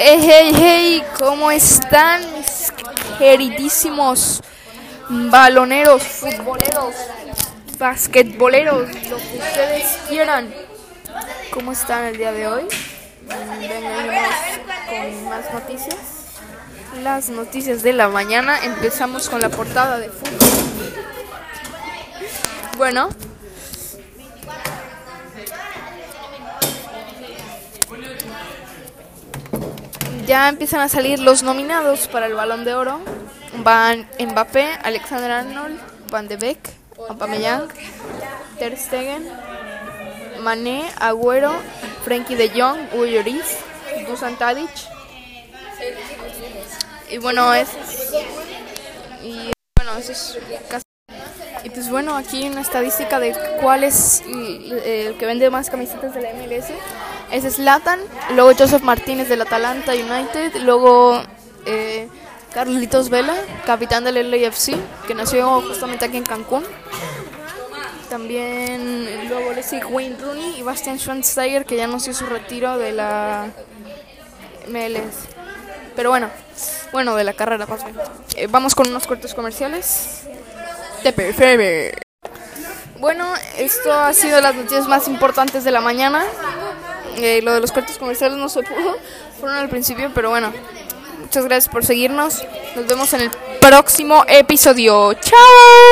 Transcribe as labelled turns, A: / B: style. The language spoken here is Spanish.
A: Hey, hey, hey, ¿cómo están mis queridísimos baloneros, futboleros, basquetboleros, lo que ustedes quieran? ¿Cómo están el día de hoy? Venimos con más noticias. Las noticias de la mañana. Empezamos con la portada de fútbol. Bueno, ya empiezan a salir los nominados para el Balón de Oro. Van Mbappé, Alexander Arnold, Van de Beek, Aubameyang, Ter Stegen, Mané, Agüero, Frenkie de Jong, Hugo Dusan Tadic. Y bueno, es y bueno, eso es y pues bueno, aquí una estadística de cuál es el que vende más camisetas de la MLS. Es Zlatan, luego Joseph Martínez del Atalanta United, luego eh, Carlitos Vela, capitán del LAFC, que nació justamente aquí en Cancún. También luego le sigue Wayne Rooney y Bastian Schweinsteiger, que ya anunció su retiro de la MLS. Pero bueno, bueno, de la carrera, más bien. Eh, vamos con unos cortos comerciales. De Bueno, esto ha sido las noticias más importantes de la mañana. Eh, lo de los cortos comerciales no se pudo, fueron al principio, pero bueno. Muchas gracias por seguirnos. Nos vemos en el próximo episodio. ¡Chao!